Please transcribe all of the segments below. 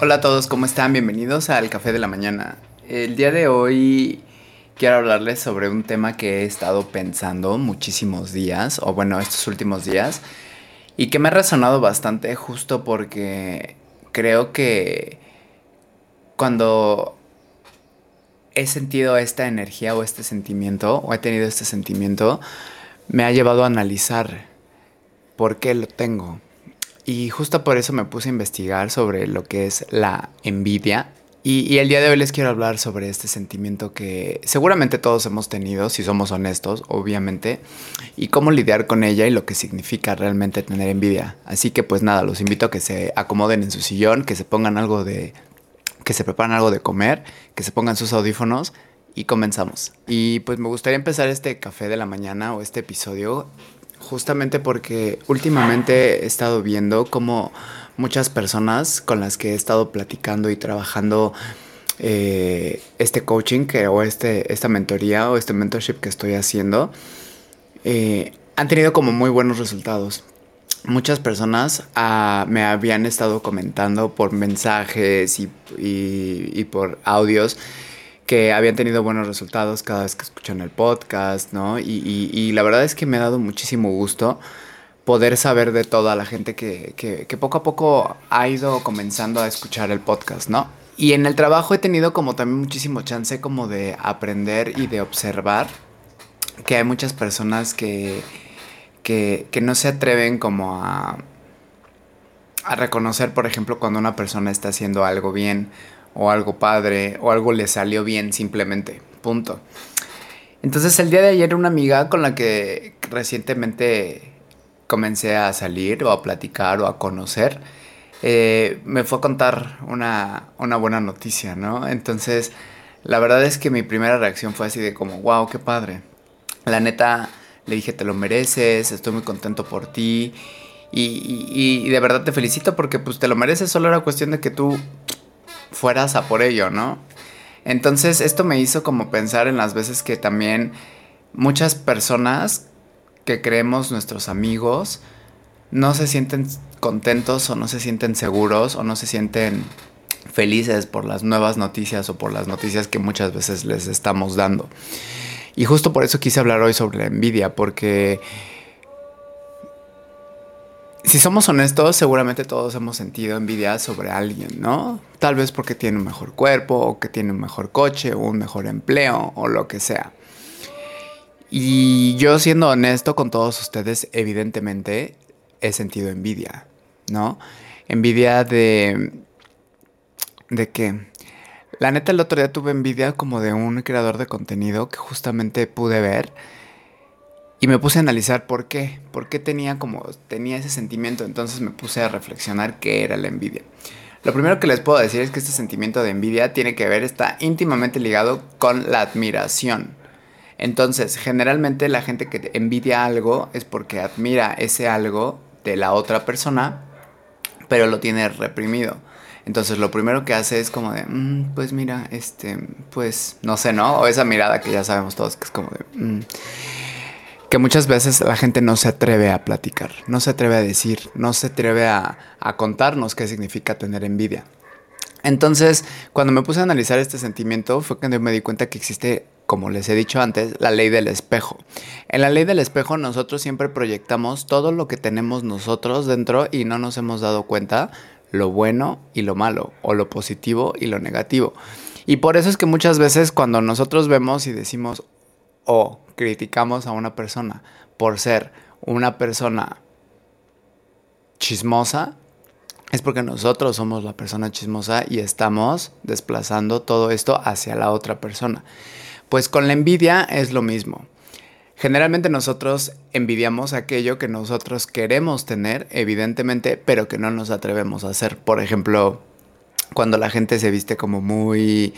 Hola a todos, ¿cómo están? Bienvenidos al Café de la Mañana. El día de hoy quiero hablarles sobre un tema que he estado pensando muchísimos días, o bueno, estos últimos días, y que me ha resonado bastante justo porque creo que cuando he sentido esta energía o este sentimiento, o he tenido este sentimiento, me ha llevado a analizar por qué lo tengo. Y justo por eso me puse a investigar sobre lo que es la envidia. Y, el día de hoy les quiero hablar sobre este sentimiento que seguramente todos hemos tenido, si somos honestos, obviamente, y cómo lidiar con ella y lo que significa realmente tener envidia. Así que pues nada, los invito a que se acomoden en su sillón, que se pongan algo de que se preparen algo de comer, que se pongan sus audífonos y comenzamos. Y pues me gustaría empezar este café de la mañana o este episodio justamente porque últimamente he estado viendo como muchas personas con las que he estado platicando y trabajando eh, este coaching o este, esta mentoría o este mentorship que estoy haciendo eh, han tenido como muy buenos resultados. Muchas personas ah, me habían estado comentando por mensajes y, por audios que habían tenido buenos resultados cada vez que escuchan el podcast, ¿no? Y, la verdad es que me ha dado muchísimo gusto poder saber de toda la gente que, que, poco a poco ha ido comenzando a escuchar el podcast, ¿no? Y en el trabajo he tenido como también muchísimo chance como de aprender y de observar que hay muchas personas que que, no se atreven como a, a reconocer, por ejemplo, cuando una persona está haciendo algo bien o algo padre o algo le salió bien simplemente. Punto. Entonces el día de ayer una amiga con la que recientemente comencé a salir o a platicar o a conocer, eh, me fue a contar una, una, buena noticia, ¿no? Entonces la verdad es que mi primera reacción fue así de como, wow, qué padre. La neta, le dije, te lo mereces, estoy muy contento por ti. Y, de verdad te felicito porque pues te lo mereces, solo era cuestión de que tú fueras a por ello, ¿no? Entonces esto me hizo como pensar en las veces que también muchas personas que creemos nuestros amigos no se sienten contentos o no se sienten seguros o no se sienten felices por las nuevas noticias o por las noticias que muchas veces les estamos dando. Y justo por eso quise hablar hoy sobre la envidia, porque si somos honestos, seguramente todos hemos sentido envidia sobre alguien, ¿no? Tal vez porque tiene un mejor cuerpo, o que tiene un mejor coche, o un mejor empleo, o lo que sea. Y yo siendo honesto con todos ustedes, evidentemente he sentido envidia, ¿no? Envidia de... ¿De qué? La neta, el otro día tuve envidia como de un creador de contenido que justamente pude ver. Y me puse a analizar por qué. Por qué tenía como. tenía ese sentimiento. Entonces me puse a reflexionar qué era la envidia. Lo primero que les puedo decir es que este sentimiento de envidia tiene que ver, está íntimamente ligado con la admiración. Entonces, generalmente la gente que envidia algo es porque admira ese algo de la otra persona, pero lo tiene reprimido. Entonces lo primero que hace es como de, mm, pues mira, este, pues no sé, ¿no? O esa mirada que ya sabemos todos que es como de... Mm", que muchas veces la gente no se atreve a platicar, no se atreve a decir, no se atreve a, contarnos qué significa tener envidia. Entonces, cuando me puse a analizar este sentimiento, fue cuando me di cuenta que existe, como les he dicho antes, la ley del espejo. En la ley del espejo nosotros siempre proyectamos todo lo que tenemos nosotros dentro y no nos hemos dado cuenta lo bueno y lo malo, o lo positivo y lo negativo. Y por eso es que muchas veces cuando nosotros vemos y decimos o criticamos a una persona por ser una persona chismosa, es porque nosotros somos la persona chismosa y estamos desplazando todo esto hacia la otra persona. Pues con la envidia es lo mismo. Generalmente nosotros envidiamos aquello que nosotros queremos tener, evidentemente, pero que no nos atrevemos a hacer. Por ejemplo, cuando la gente se viste como muy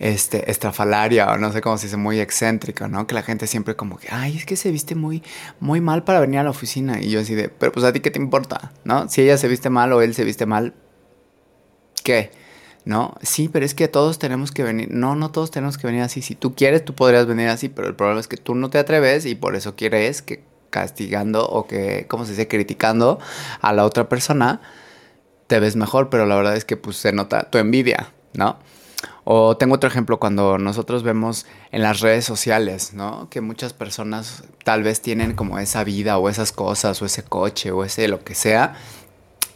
este, estrafalaria o no sé cómo se dice, muy excéntrica, ¿no? Que la gente siempre como que, ay, es que se viste muy, muy mal para venir a la oficina. Y yo así de, pero pues a ti qué te importa, ¿no? Si ella se viste mal o él se viste mal, ¿qué? ¿no? Sí, pero es que todos tenemos que venir. No, no todos tenemos que venir así. Si tú quieres, tú podrías venir así, pero el problema es que tú no te atreves y por eso quieres que castigando o que, ¿cómo se dice?, criticando a la otra persona, te ves mejor, pero la verdad es que pues se nota tu envidia, ¿no? O tengo otro ejemplo cuando nosotros vemos en las redes sociales, ¿no? Que muchas personas tal vez tienen como esa vida o esas cosas o ese coche o ese lo que sea.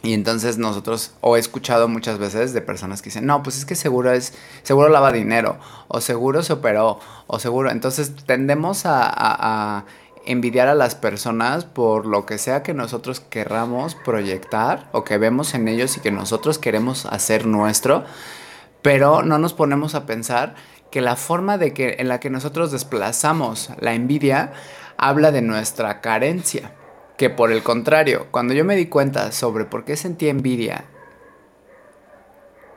Y entonces nosotros, o he escuchado muchas veces de personas que dicen, no, pues es que seguro es, seguro lava dinero, o seguro se operó, o seguro. Entonces tendemos a, a, a envidiar a las personas por lo que sea que nosotros querramos proyectar o que vemos en ellos y que nosotros queremos hacer nuestro pero no nos ponemos a pensar que la forma de que, en la que nosotros desplazamos la envidia habla de nuestra carencia. Que por el contrario, cuando yo me di cuenta sobre por qué sentía envidia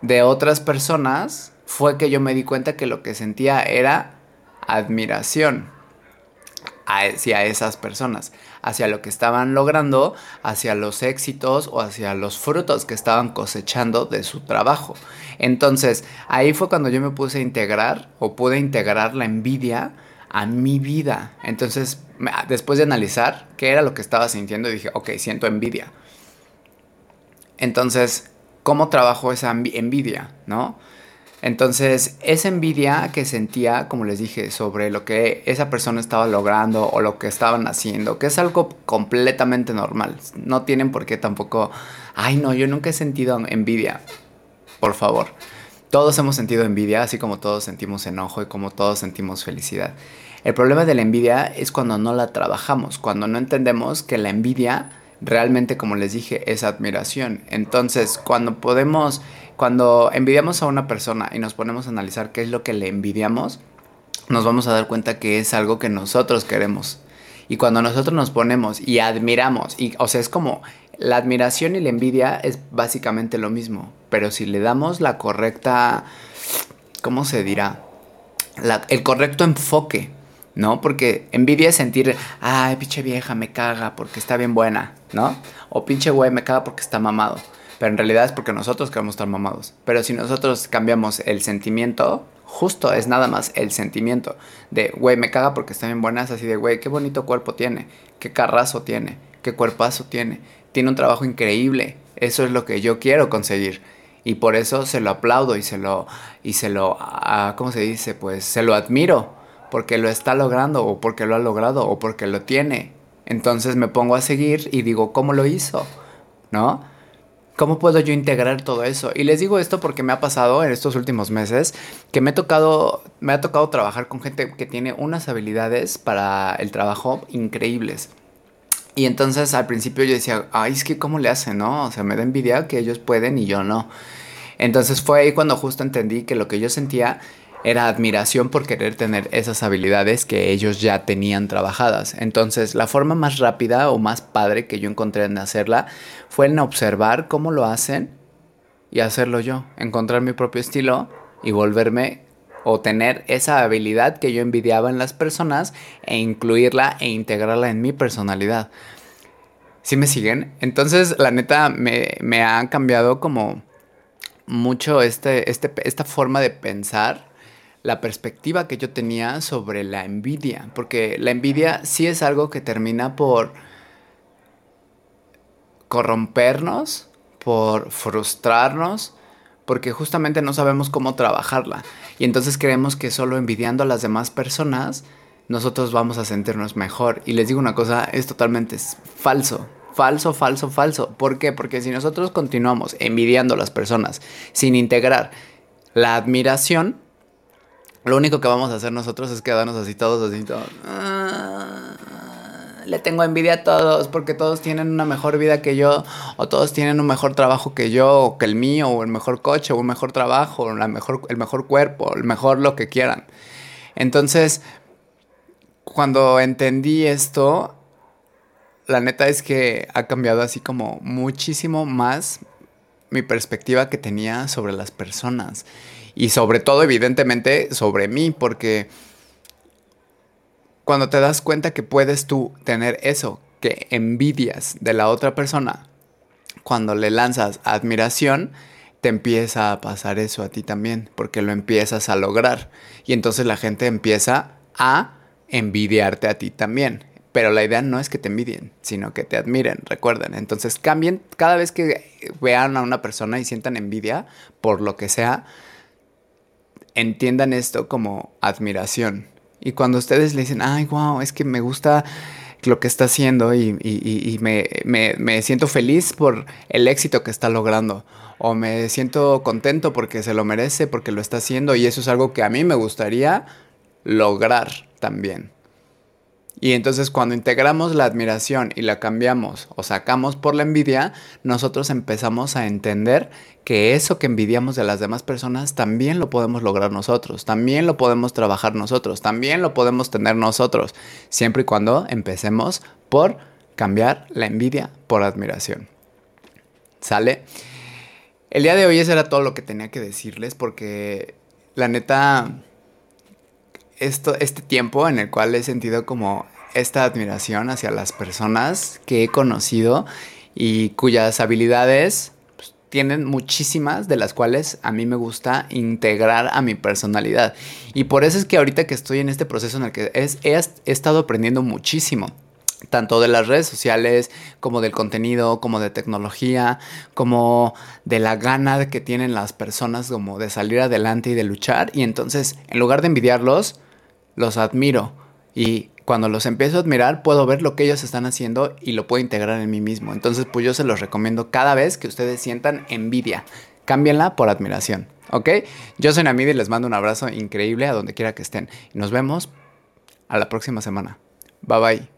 de otras personas, fue que yo me di cuenta que lo que sentía era admiración hacia esas personas, hacia lo que estaban logrando, hacia los éxitos o hacia los frutos que estaban cosechando de su trabajo. Entonces, ahí fue cuando yo me puse a integrar o pude integrar la envidia a mi vida. Entonces, después de analizar qué era lo que estaba sintiendo, dije, ok, siento envidia. Entonces, ¿cómo trabajo esa envidia? ¿No? Entonces, esa envidia que sentía, como les dije, sobre lo que esa persona estaba logrando o lo que estaban haciendo, que es algo completamente normal. No tienen por qué tampoco, ay no, yo nunca he sentido envidia. Por favor. Todos hemos sentido envidia, así como todos sentimos enojo y como todos sentimos felicidad. El problema de la envidia es cuando no la trabajamos, cuando no entendemos que la envidia realmente, como les dije, es admiración. Entonces, cuando podemos cuando envidiamos a una persona y nos ponemos a analizar qué es lo que le envidiamos, nos vamos a dar cuenta que es algo que nosotros queremos. Y cuando nosotros nos ponemos y admiramos, y, o sea, es como la admiración y la envidia es básicamente lo mismo, pero si le damos la correcta, ¿cómo se dirá? el correcto enfoque, ¿no? Porque envidia es sentir, ay, pinche vieja, me caga porque está bien buena, ¿no? O pinche güey, me caga porque está mamado. Pero en realidad es porque nosotros queremos estar mamados. Pero si nosotros cambiamos el sentimiento, justo es nada más el sentimiento de, güey, me caga porque está bien buenas, así de, güey, qué bonito cuerpo tiene, qué carrazo tiene, qué cuerpazo tiene, tiene un trabajo increíble, eso es lo que yo quiero conseguir. Y por eso se lo aplaudo y se lo, y se lo, ¿cómo se dice? Pues se lo admiro, porque lo está logrando, o porque lo ha logrado, o porque lo tiene. Entonces me pongo a seguir y digo, ¿cómo lo hizo? ¿No? ¿Cómo puedo yo integrar todo eso? Y les digo esto porque me ha pasado en estos últimos meses que me, he tocado, me ha tocado trabajar con gente que tiene unas habilidades para el trabajo increíbles. Y entonces al principio yo decía, ay, es que cómo le hacen, ¿no? O sea, me da envidia que ellos pueden y yo no. Entonces fue ahí cuando justo entendí que lo que yo sentía era admiración por querer tener esas habilidades que ellos ya tenían trabajadas. Entonces, la forma más rápida o más padre que yo encontré en hacerla fue en observar cómo lo hacen y hacerlo yo, encontrar mi propio estilo y volverme o tener esa habilidad que yo envidiaba en las personas e incluirla e integrarla en mi personalidad. ¿Sí me siguen? Entonces, la neta, me, me ha cambiado como mucho este, este, esta forma de pensar la perspectiva que yo tenía sobre la envidia, porque la envidia sí es algo que termina por corrompernos, por frustrarnos, porque justamente no sabemos cómo trabajarla. Y entonces creemos que solo envidiando a las demás personas nosotros vamos a sentirnos mejor. Y les digo una cosa, es totalmente falso. Falso, falso, falso. ¿Por qué? Porque si nosotros continuamos envidiando a las personas sin integrar la admiración, lo único que vamos a hacer nosotros es quedarnos así todos, así todos. Ah, le tengo envidia a todos porque todos tienen una mejor vida que yo, o todos tienen un mejor trabajo que yo, o que el mío, o el mejor coche, o un mejor trabajo, o la mejor, el mejor cuerpo, el mejor lo que quieran. Entonces, cuando entendí esto, la neta es que ha cambiado así como muchísimo más mi perspectiva que tenía sobre las personas y sobre todo evidentemente sobre mí, porque cuando te das cuenta que puedes tú tener eso que envidias de la otra persona, cuando le lanzas admiración, te empieza a pasar eso a ti también, porque lo empiezas a lograr. Y entonces la gente empieza a envidiarte a ti también. Pero la idea no es que te envidien, sino que te admiren, recuerden. Entonces cambien cada vez que vean a una persona y sientan envidia por lo que sea, entiendan esto como admiración. Y cuando ustedes le dicen, ay, wow, es que me gusta lo que está haciendo y, me, siento feliz por el éxito que está logrando. O me siento contento porque se lo merece, porque lo está haciendo. Y eso es algo que a mí me gustaría lograr también. Y entonces cuando integramos la admiración y la cambiamos o sacamos por la envidia, nosotros empezamos a entender que eso que envidiamos de las demás personas también lo podemos lograr nosotros, también lo podemos trabajar nosotros, también lo podemos tener nosotros, siempre y cuando empecemos por cambiar la envidia por admiración. ¿Sale? El día de hoy eso era todo lo que tenía que decirles porque la neta esto, este tiempo en el cual he sentido como esta admiración hacia las personas que he conocido y cuyas habilidades pues, tienen muchísimas de las cuales a mí me gusta integrar a mi personalidad. Y por eso es que ahorita que estoy en este proceso en el que he estado aprendiendo muchísimo tanto de las redes sociales como del contenido, como de tecnología, como de la gana que tienen las personas como de salir adelante y de luchar. Y entonces, en lugar de envidiarlos, los admiro y cuando los empiezo a admirar puedo ver lo que ellos están haciendo y lo puedo integrar en mí mismo. Entonces pues yo se los recomiendo cada vez que ustedes sientan envidia. Cámbienla por admiración, ¿ok? Yo soy Namid y les mando un abrazo increíble a donde quiera que estén. Nos vemos a la próxima semana. Bye bye.